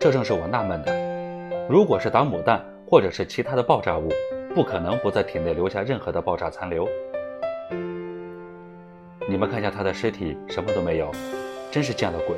这正是我纳闷的。如果是打母弹或者是其他的爆炸物，不可能不在体内留下任何的爆炸残留。你们看一下他的尸体，什么都没有，真是见了鬼。